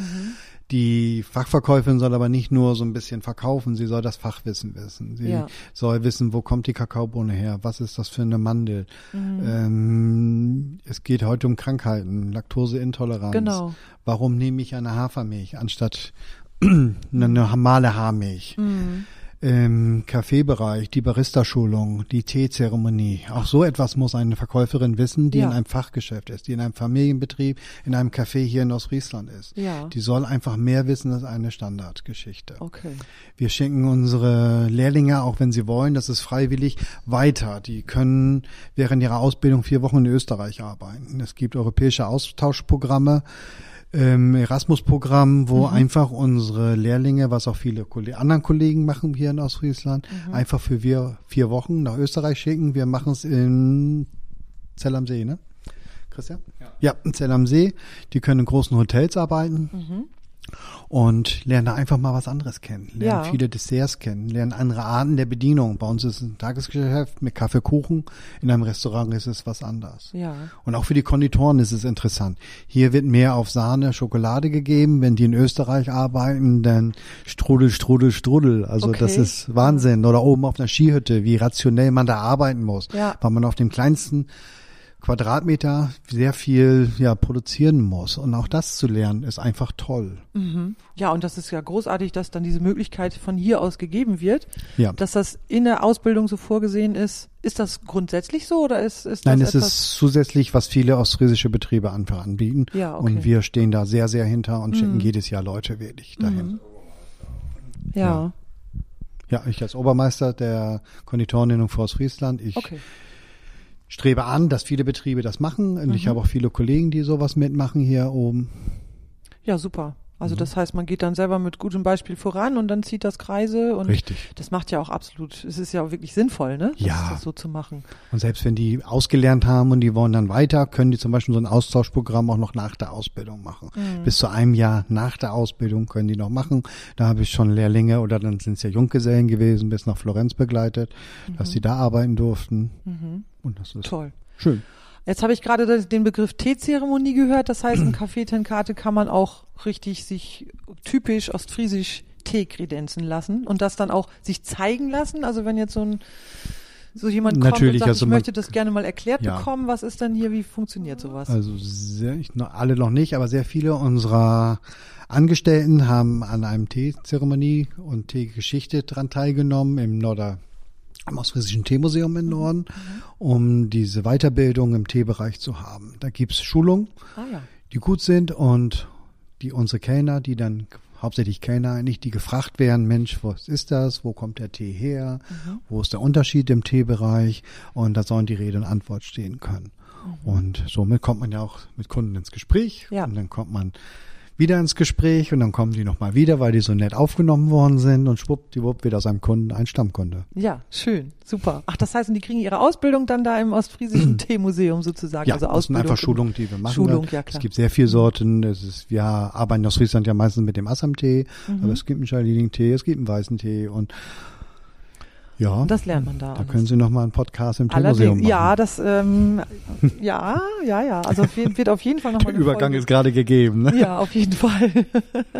Die Fachverkäuferin soll aber nicht nur so ein bisschen verkaufen, sie soll das Fachwissen wissen. Sie Ja. soll wissen, wo kommt die Kakaobohne her, was ist das für eine Mandel. Mhm. Ähm, es geht heute um Krankheiten, Laktoseintoleranz. Genau. Warum nehme ich eine Hafermilch anstatt eine normale Haarmilch? Mhm. Im Kaffeebereich, die Barista-Schulung, die Teezeremonie. Auch so etwas muss eine Verkäuferin wissen, die Ja. in einem Fachgeschäft ist, die in einem Familienbetrieb, in einem Café hier in Ostfriesland ist. Ja. Die soll einfach mehr wissen als eine Standardgeschichte. Okay. Wir schicken unsere Lehrlinge, auch wenn sie wollen, das ist freiwillig, weiter. Die können während ihrer Ausbildung vier Wochen in Österreich arbeiten. Es gibt europäische Austauschprogramme, ähm, Erasmus-Programm, wo einfach unsere Lehrlinge, was auch viele Kolle anderen Kollegen machen hier in Ostfriesland, einfach für wir vier Wochen nach Österreich schicken. Wir machen es in Zell am See, ne? Christian? Ja, in Zell am See. Die können in großen Hotels arbeiten und lernen da einfach mal was anderes kennen. Lernen Ja. viele Desserts kennen, lernen andere Arten der Bedienung. Bei uns ist es ein Tagesgeschäft mit Kaffee, Kuchen. In einem Restaurant ist es was anderes. Ja. Und auch für die Konditoren ist es interessant. Hier wird mehr auf Sahne, Schokolade gegeben. Wenn die in Österreich arbeiten, dann Strudel, Strudel, Strudel. Also Okay. das ist Wahnsinn. Oder oben auf einer Skihütte, wie rationell man da arbeiten muss. Ja. Weil man auf dem kleinsten Quadratmeter sehr viel ja, produzieren muss. Und auch das zu lernen, ist einfach toll. Mhm. Ja, und das ist ja großartig, dass dann diese Möglichkeit von hier aus gegeben wird. Ja. Dass das in der Ausbildung so vorgesehen ist. Ist das grundsätzlich so oder ist, ist Nein, das es etwas? ist zusätzlich, was viele ostfriesische Betriebe einfach anbieten. Ja, okay. Und wir stehen da sehr, sehr hinter und schicken Mhm. jedes Jahr Leute wirklich dahin. ja. ja. Ja, ich als Obermeister der Konditoreninnung für Ostfriesland, ich Okay. Strebe an, dass viele Betriebe das machen. Und Mhm. ich habe auch viele Kollegen, die sowas mitmachen hier oben. Ja, super. Also Mhm. das heißt, man geht dann selber mit gutem Beispiel voran und dann zieht das Kreise und Richtig. das macht ja auch absolut, es ist ja auch wirklich sinnvoll, ne? Das, Ja. das so zu machen. Und selbst wenn die ausgelernt haben und die wollen dann weiter, können die zum Beispiel so ein Austauschprogramm auch noch nach der Ausbildung machen. Mhm. Bis zu einem Jahr nach der Ausbildung können die noch machen. Da habe ich schon Lehrlinge oder dann sind es ja Junggesellen gewesen, bis nach Florenz begleitet, dass die da arbeiten durften. Und das ist Toll. schön. Jetzt habe ich gerade den Begriff Teezeremonie gehört. Das heißt, im Café Tenkate kann man auch richtig sich typisch ostfriesisch Tee kredenzen lassen und das dann auch sich zeigen lassen. Also wenn jetzt so ein so jemand kommt Natürlich, und sagt, also ich möchte das gerne mal erklärt Ja. bekommen, was ist denn hier, wie funktioniert sowas? Also sehr, ich, alle noch nicht, aber sehr viele unserer Angestellten haben an einem Teezeremonie und Teegeschichte dran teilgenommen im Norder am Ostfriesischen Teemuseum im Norden, um diese Weiterbildung im Teebereich zu haben. Da gibt's Schulungen, ah ja. die gut sind und die unsere Kellner, die dann hauptsächlich Kellner eigentlich, die gefragt werden, Mensch, was ist das? Wo kommt der Tee her? Wo ist der Unterschied im Teebereich? Und da sollen die Rede und Antwort stehen können. Und somit kommt man ja auch mit Kunden ins Gespräch. Ja. Und dann kommt man wieder ins Gespräch und dann kommen die nochmal wieder, weil die so nett aufgenommen worden sind und schwuppdiwupp wird aus einem Kunden ein Stammkunde. Ja, schön, super. Ach, das heißt, und die kriegen ihre Ausbildung dann da im ostfriesischen Teemuseum sozusagen. Ja, also das sind Ausbildung. einfach Schulungen, die wir machen. Schulung, ne? ja, klar. Es gibt sehr viele Sorten. Es ist, wir arbeiten aus Friesland ja meistens mit dem Assam-Tee, Mhm. aber es gibt einen Schalilling-Tee, es gibt einen weißen Tee und ja, Und das lernt man da. da können Sie noch mal einen Podcast im Allerdings, machen. ja, das, ähm, ja, ja, ja. Also auf jeden, wird auf jeden Fall nochmal Der Übergang ist gerade gegeben. Ne? Ja, auf jeden Fall.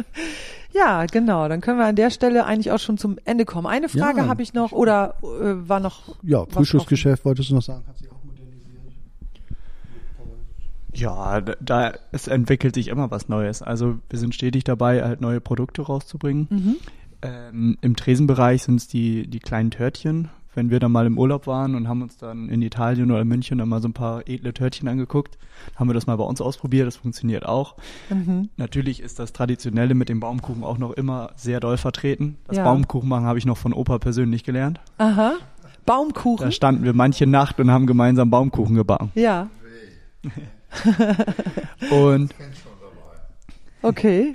ja, genau. Dann können wir an der Stelle eigentlich auch schon zum Ende kommen. Eine Frage Ja. habe ich noch oder äh, war noch. Ja, Frühstücksgeschäft wolltest du noch sagen? Hat sich auch modernisiert. Ja, da, es entwickelt sich immer was Neues. Also wir sind stetig dabei, halt neue Produkte rauszubringen. Mhm. Ähm, Im Tresenbereich sind es die, die kleinen Törtchen. Wenn wir dann mal im Urlaub waren und haben uns dann in Italien oder in München dann mal so ein paar edle Törtchen angeguckt, haben wir das mal bei uns ausprobiert. Das funktioniert auch. Mhm. Natürlich ist das Traditionelle mit dem Baumkuchen auch noch immer sehr doll vertreten. Das Ja. Baumkuchen machen habe ich noch von Opa persönlich gelernt. Aha. Baumkuchen. Da standen wir manche Nacht und haben gemeinsam Baumkuchen gebacken. ja, Und, okay.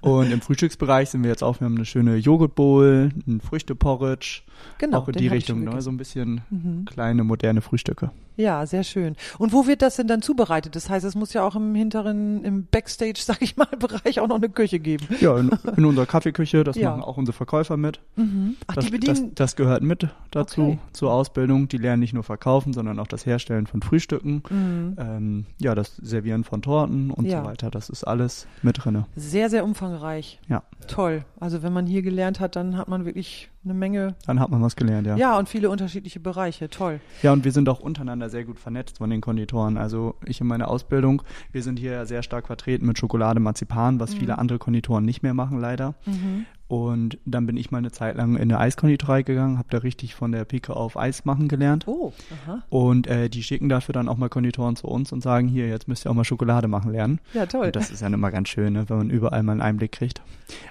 und im Frühstücksbereich sind wir jetzt auch, wir haben eine schöne Joghurtbowl, ein Früchteporridge, Genau. auch in die Richtung, ne? so ein bisschen Mhm. kleine, moderne Frühstücke. Ja, sehr schön. Und wo wird das denn dann zubereitet? Das heißt, es muss ja auch im hinteren, im Backstage, sag ich mal, Bereich auch noch eine Küche geben. Ja, in, in unserer Kaffeeküche, das Ja. machen auch unsere Verkäufer mit. Mhm. Ach, das, die bedienen. das, das gehört mit dazu, Okay. zur Ausbildung. Die lernen nicht nur verkaufen, sondern auch das Herstellen von Frühstücken. Mhm. Ähm, ja, das Servieren von Torten und Ja. so weiter. Das ist alles mit drinne. Sehr, sehr umfangreich. Ja. Toll. Also wenn man hier gelernt hat, dann hat man wirklich eine Menge. Dann hat man was gelernt, ja. Ja, und viele unterschiedliche Bereiche. Toll. Ja, und wir sind auch untereinander sehr gut vernetzt von den Konditoren. Also ich in meiner Ausbildung, wir sind hier sehr stark vertreten mit Schokolade, Marzipan, was viele andere Konditoren nicht mehr machen, leider. Mhm. Und dann bin ich mal eine Zeit lang in eine Eiskonditorei gegangen, habe da richtig von der Pike auf Eis machen gelernt. Oh, aha. Und äh, die schicken dafür dann auch mal Konditoren zu uns und sagen, hier, jetzt müsst ihr auch mal Schokolade machen lernen. Ja, toll. Und das ist ja immer ganz schön, ne, wenn man überall mal einen Einblick kriegt.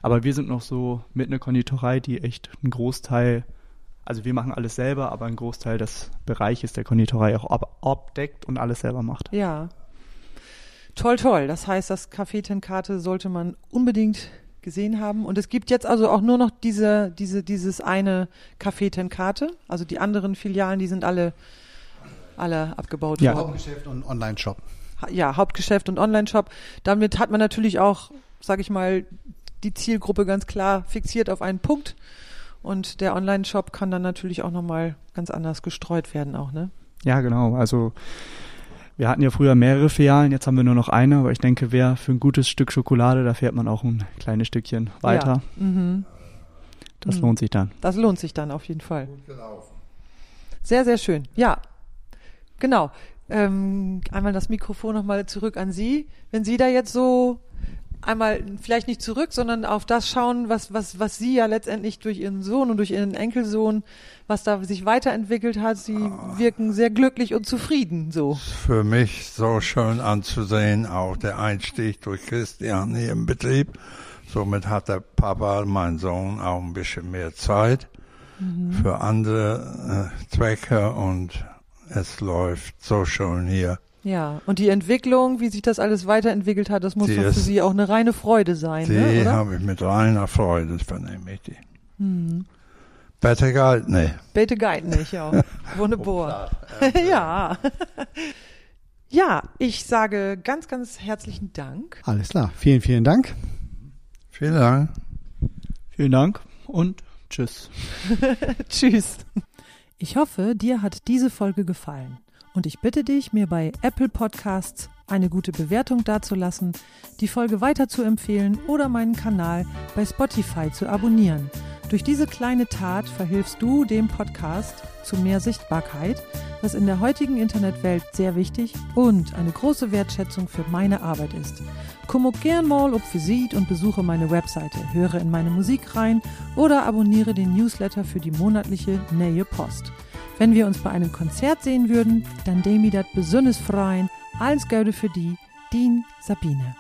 Aber wir sind noch so mit einer Konditorei, die echt einen Großteil, also wir machen alles selber, aber einen Großteil des Bereiches der Konditorei auch ab, abdeckt und alles selber macht. Ja. Toll, toll. Das heißt, das Café Tenkate sollte man unbedingt gesehen haben. Und es gibt jetzt also auch nur noch diese, diese, dieses eine Café Tenkate. Also die anderen Filialen, die sind alle, alle abgebaut Ja. worden. Hauptgeschäft und Online-Shop. Ja, Hauptgeschäft und Online-Shop. Damit hat man natürlich auch, sag ich mal, die Zielgruppe ganz klar fixiert auf einen Punkt. Und der Online-Shop kann dann natürlich auch nochmal ganz anders gestreut werden auch, ne? Ja, genau. Also wir hatten ja früher mehrere Filialen, jetzt haben wir nur noch eine, aber ich denke, wer für ein gutes Stück Schokolade, da fährt man auch ein kleines Stückchen weiter. Ja. Mhm. Das Mhm. lohnt sich dann. Das lohnt sich dann auf jeden Fall. Sehr, sehr schön. Ja, genau. ähm, einmal das Mikrofon nochmal zurück an Sie. Wenn Sie da jetzt so einmal vielleicht nicht zurück, sondern auf das schauen, was, was, was Sie ja letztendlich durch Ihren Sohn und durch Ihren Enkelsohn, was da sich weiterentwickelt hat. Sie wirken sehr glücklich und zufrieden, so. Für mich so schön anzusehen, auch der Einstieg durch Christian hier im Betrieb. Somit hat der Papa, mein Sohn, auch ein bisschen mehr Zeit für andere äh, Zwecke und es läuft so schön hier. Ja, und die Entwicklung, wie sich das alles weiterentwickelt hat, das muss Die doch für ist- Sie auch eine reine Freude sein, Die ne, habe ich mit reiner Freude, vernehme ich die. Better Geld, nee. Bete Guide nicht, ja. Wunderbar. ja. ja, ich sage ganz, ganz herzlichen Dank. Alles klar. Vielen, vielen Dank. Vielen Dank. Vielen Dank und tschüss. Tschüss. Ich hoffe, dir hat diese Folge gefallen. Und ich bitte dich, mir bei Apple Podcasts eine gute Bewertung dazulassen, die Folge weiter zu empfehlen oder meinen Kanal bei Spotify zu abonnieren. Durch diese kleine Tat verhilfst du dem Podcast zu mehr Sichtbarkeit, was in der heutigen Internetwelt sehr wichtig und eine große Wertschätzung für meine Arbeit ist. Komm auch gern mal auf Visit und besuche meine Webseite, höre in meine Musik rein oder abonniere den Newsletter für die monatliche Nähe Post. Wenn wir uns bei einem Konzert sehen würden, dann demi dat besonders freien. Alles Gute für die, Dean Sabine.